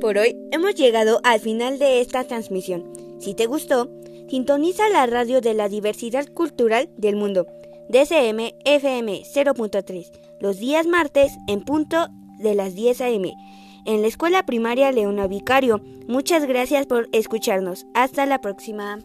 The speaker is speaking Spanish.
Por hoy hemos llegado al final de esta transmisión. Si te gustó, sintoniza la radio de la diversidad cultural del mundo, DCM FM 0.3, los días martes en punto de las 10 a.m. En la escuela primaria Leona Vicario. Muchas gracias por escucharnos. Hasta la próxima.